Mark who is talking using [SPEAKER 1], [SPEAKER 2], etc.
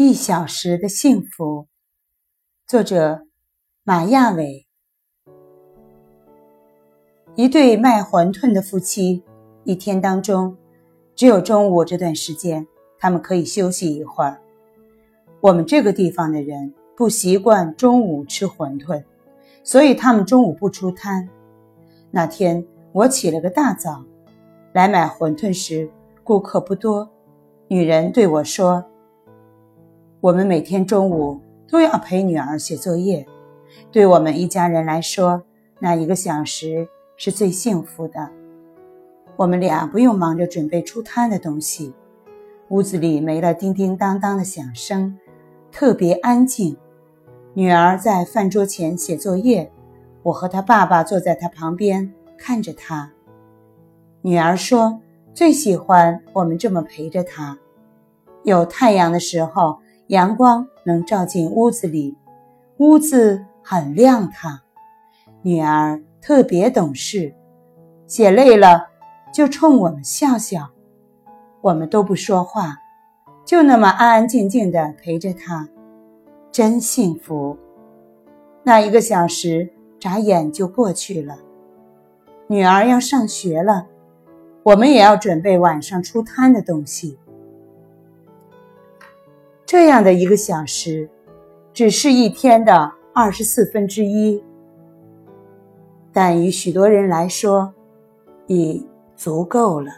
[SPEAKER 1] 一小时的幸福，作者马亚伟。一对卖馄饨的夫妻，一天当中只有中午这段时间，他们可以休息一会儿。我们这个地方的人不习惯中午吃馄饨，所以他们中午不出摊。那天我起了个大早，来买馄饨时，顾客不多。女人对我说。我们每天中午都要陪女儿写作业，对我们一家人来说，那一个小时是最幸福的。我们俩不用忙着准备出摊的东西，屋子里没了叮叮当当的响声，特别安静。女儿在饭桌前写作业，我和她爸爸坐在她旁边看着她。女儿说最喜欢我们这么陪着她，有太阳的时候。阳光能照进屋子里，屋子很亮堂。女儿特别懂事，写累了就冲我们笑笑，我们都不说话，就那么安安静静的陪着她，真幸福。那一个小时眨眼就过去了。女儿要上学了，我们也要准备晚上出摊的东西。这样的一个小时，只是一天的二十四分之一，但于许多人来说，已足够了。